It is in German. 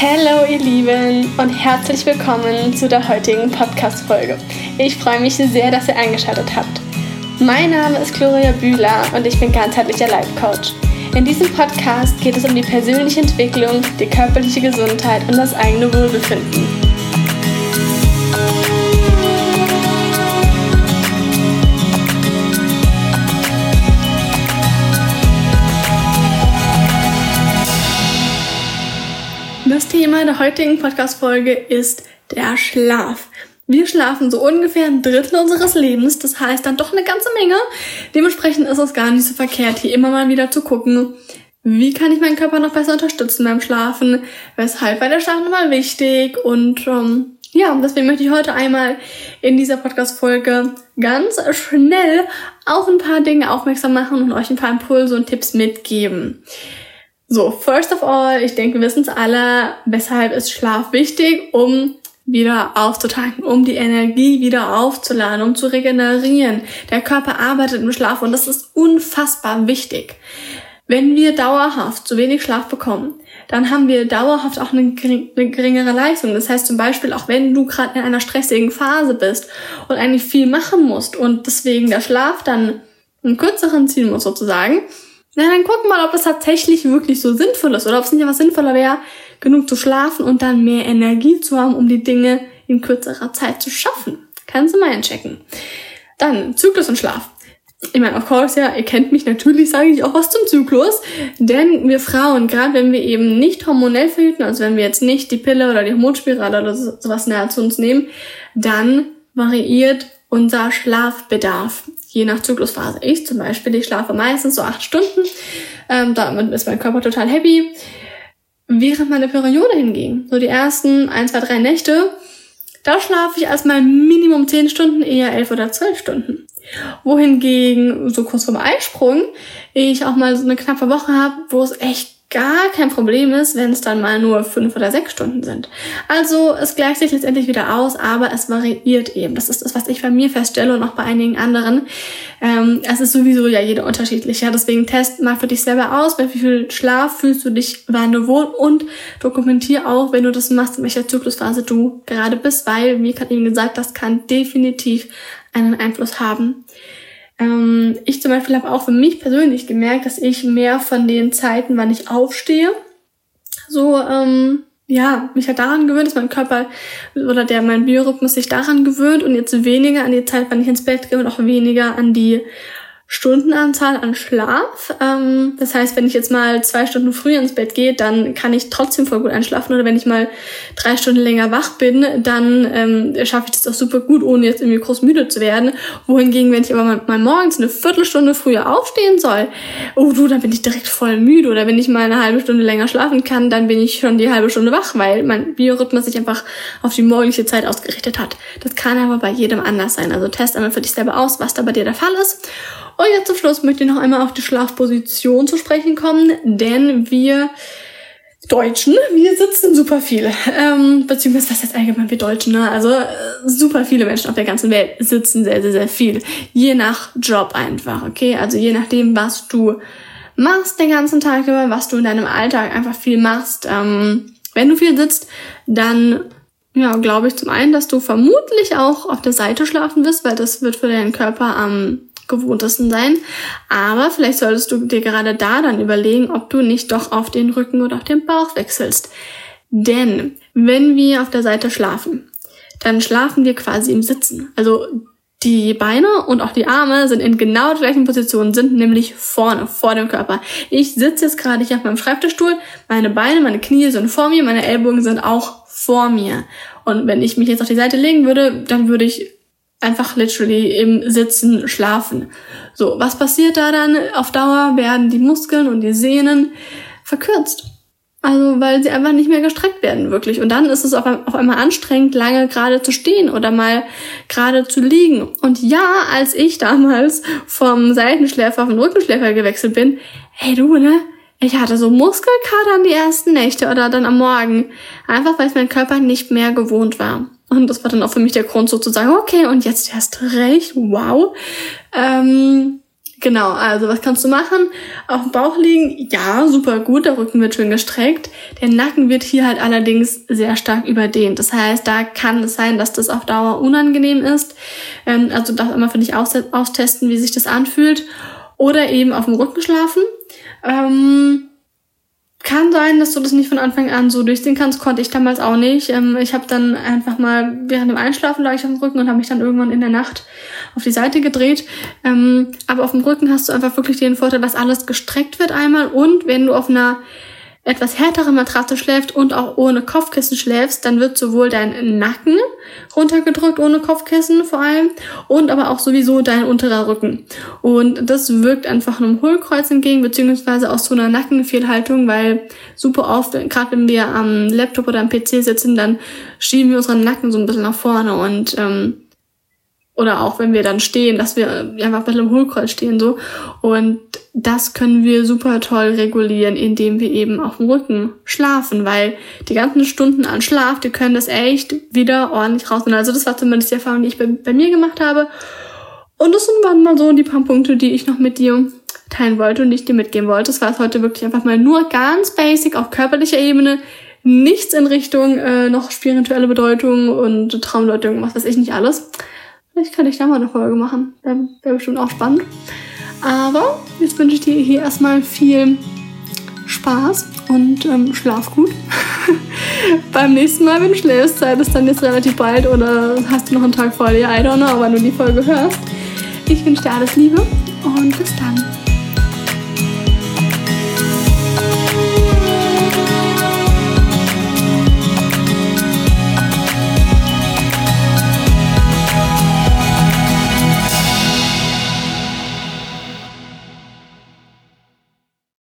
Hallo ihr Lieben und herzlich willkommen zu der heutigen Podcast-Folge. Ich freue mich sehr, dass ihr eingeschaltet habt. Mein Name ist Gloria Bühler und ich bin ganzheitlicher Life Coach. In diesem Podcast geht es um die persönliche Entwicklung, die körperliche Gesundheit und das eigene Wohlbefinden. Das Thema der heutigen Podcast-Folge ist der Schlaf. Wir schlafen so ungefähr ein Drittel unseres Lebens, das heißt dann doch eine ganze Menge. Dementsprechend ist es gar nicht so verkehrt, hier immer mal wieder zu gucken, wie kann ich meinen Körper noch besser unterstützen beim Schlafen, weshalb war der Schlaf nochmal wichtig und ähm, ja, deswegen möchte ich heute einmal in dieser Podcast-Folge ganz schnell auf ein paar Dinge aufmerksam machen und euch ein paar Impulse und Tipps mitgeben. So, first of all, ich denke, wir wissen es alle, weshalb ist Schlaf wichtig, um wieder aufzutanken, um die Energie wieder aufzuladen, um zu regenerieren. Der Körper arbeitet im Schlaf und das ist unfassbar wichtig. Wenn wir dauerhaft zu wenig Schlaf bekommen, dann haben wir dauerhaft auch eine, geringere Leistung. Das heißt zum Beispiel, auch wenn du gerade in einer stressigen Phase bist und eigentlich viel machen musst und deswegen der Schlaf dann einen kürzeren ziehen muss sozusagen, na, dann guck mal, ob das tatsächlich wirklich so sinnvoll ist oder ob es nicht einfach sinnvoller wäre, genug zu schlafen und dann mehr Energie zu haben, um die Dinge in kürzerer Zeit zu schaffen. Kannst du mal einchecken. Dann Zyklus und Schlaf. Ich meine, of course, ja, ihr kennt mich, natürlich sage ich auch was zum Zyklus. Denn wir Frauen, gerade wenn wir eben nicht hormonell verhüten, also wenn wir jetzt nicht die Pille oder die Hormonspirale oder sowas näher zu uns nehmen, dann variiert unser Schlafbedarf je nach Zyklusphase. Ich zum Beispiel, ich schlafe meistens so acht Stunden. Ähm, damit ist mein Körper total happy. Während meine Periode hinging, so die ersten ein, zwei, drei Nächte, da schlafe ich erstmal Minimum zehn Stunden, eher elf oder zwölf Stunden. Wohingegen, so kurz vorm Eisprung, ich auch mal so eine knappe Woche habe, wo es echt gar kein Problem ist, wenn es dann mal nur fünf oder sechs Stunden sind. Also es gleicht sich letztendlich wieder aus, aber es variiert eben. Das ist das, was ich bei mir feststelle und auch bei einigen anderen. Ähm, es ist sowieso ja jeder unterschiedlich. Ja, deswegen test mal für dich selber aus, bei wie viel Schlaf fühlst du dich wann wohl und dokumentier auch, wenn du das machst, in welcher Zyklusphase du gerade bist, weil, wie gerade eben gesagt, das kann definitiv einen Einfluss haben. Ähm, ich zum Beispiel habe auch für mich persönlich gemerkt, dass ich mehr von den Zeiten, wann ich aufstehe, so ähm, ja, mich halt daran gewöhnt, dass mein Körper oder der mein Biorhythmus sich daran gewöhnt und jetzt weniger an die Zeit, wann ich ins Bett gehe und auch weniger an die Stundenanzahl an Schlaf. Ähm, das heißt, wenn ich jetzt mal zwei Stunden früher ins Bett gehe, dann kann ich trotzdem voll gut einschlafen. Oder wenn ich mal drei Stunden länger wach bin, dann ähm, schaffe ich das auch super gut, ohne jetzt irgendwie groß müde zu werden. Wohingegen, wenn ich aber mal, mal morgens eine Viertelstunde früher aufstehen soll, oh du, dann bin ich direkt voll müde. Oder wenn ich mal eine halbe Stunde länger schlafen kann, dann bin ich schon die halbe Stunde wach, weil mein Biorhythmus sich einfach auf die morgendliche Zeit ausgerichtet hat. Das kann aber bei jedem anders sein. Also test einmal für dich selber aus, was da bei dir der Fall ist. Und jetzt zum Schluss möchte ich noch einmal auf die Schlafposition zu sprechen kommen, denn wir Deutschen, wir sitzen super viel. Ähm, beziehungsweise was heißt allgemein wir Deutschen, ne? Also äh, super viele Menschen auf der ganzen Welt sitzen sehr, sehr, sehr viel. Je nach Job einfach, okay? Also je nachdem, was du machst den ganzen Tag über, was du in deinem Alltag einfach viel machst. Ähm, wenn du viel sitzt, dann ja, glaube ich zum einen, dass du vermutlich auch auf der Seite schlafen wirst, weil das wird für deinen Körper am gewohntesten sein. Aber vielleicht solltest du dir gerade da dann überlegen, ob du nicht doch auf den Rücken oder auf den Bauch wechselst. Denn wenn wir auf der Seite schlafen, dann schlafen wir quasi im Sitzen. Also die Beine und auch die Arme sind in genau der gleichen Position, sind nämlich vorne, vor dem Körper. Ich sitze jetzt gerade hier auf meinem Schreibtischstuhl, meine Beine, meine Knie sind vor mir, meine Ellbogen sind auch vor mir. Und wenn ich mich jetzt auf die Seite legen würde, dann würde ich einfach literally im Sitzen schlafen. So, was passiert da dann? Auf Dauer werden die Muskeln und die Sehnen verkürzt. Also, weil sie einfach nicht mehr gestreckt werden, wirklich. Und dann ist es auf, auf einmal anstrengend, lange gerade zu stehen oder mal gerade zu liegen. Und ja, als ich damals vom Seitenschläfer auf den Rückenschläfer gewechselt bin, hey du, ne? Ich hatte so Muskelkadern die ersten Nächte oder dann am Morgen. Einfach weil es mein Körper nicht mehr gewohnt war. Und das war dann auch für mich der Grund sozusagen, okay, und jetzt erst recht, wow. Ähm, Genau, also was kannst du machen? Auf dem Bauch liegen, ja, super gut, der Rücken wird schön gestreckt. Der Nacken wird hier halt allerdings sehr stark überdehnt. Das heißt, da kann es sein, dass das auf Dauer unangenehm ist. Ähm, also darf immer für dich austesten, wie sich das anfühlt. Oder eben auf dem Rücken schlafen. Ähm, sein, dass du das nicht von Anfang an so durchziehen kannst, konnte ich damals auch nicht. Ähm, ich habe dann einfach mal während dem Einschlafen lag ich auf dem Rücken und habe mich dann irgendwann in der Nacht auf die Seite gedreht. Ähm, aber auf dem Rücken hast du einfach wirklich den Vorteil, dass alles gestreckt wird einmal und wenn du auf einer etwas härtere Matratze schläft und auch ohne Kopfkissen schläfst, dann wird sowohl dein Nacken runtergedrückt ohne Kopfkissen vor allem und aber auch sowieso dein unterer Rücken. Und das wirkt einfach einem Hohlkreuz entgegen, beziehungsweise auch so einer Nackenfehlhaltung, weil super oft, gerade wenn wir am Laptop oder am PC sitzen, dann schieben wir unseren Nacken so ein bisschen nach vorne und ähm, oder auch wenn wir dann stehen, dass wir einfach ein bisschen im Hohlkreuz stehen so. Und das können wir super toll regulieren, indem wir eben auf dem Rücken schlafen, weil die ganzen Stunden an Schlaf, die können das echt wieder ordentlich rausnehmen. Also das war zumindest die Erfahrung, die ich bei, bei mir gemacht habe. Und das waren mal so die paar Punkte, die ich noch mit dir teilen wollte und ich dir mitgeben wollte. Das war es heute wirklich einfach mal nur ganz basic auf körperlicher Ebene. Nichts in Richtung äh, noch spirituelle Bedeutung und Traumdeutung, was weiß ich nicht alles. Vielleicht kann ich da mal eine Folge machen. Wäre wär bestimmt auch spannend. Aber jetzt wünsche ich dir hier erstmal viel Spaß und ähm, schlaf gut. Beim nächsten Mal, wenn du schläfst, sei das dann jetzt relativ bald oder hast du noch einen Tag vor dir, I don't know, aber du die Folge hörst. Ich wünsche dir alles Liebe und bis dann.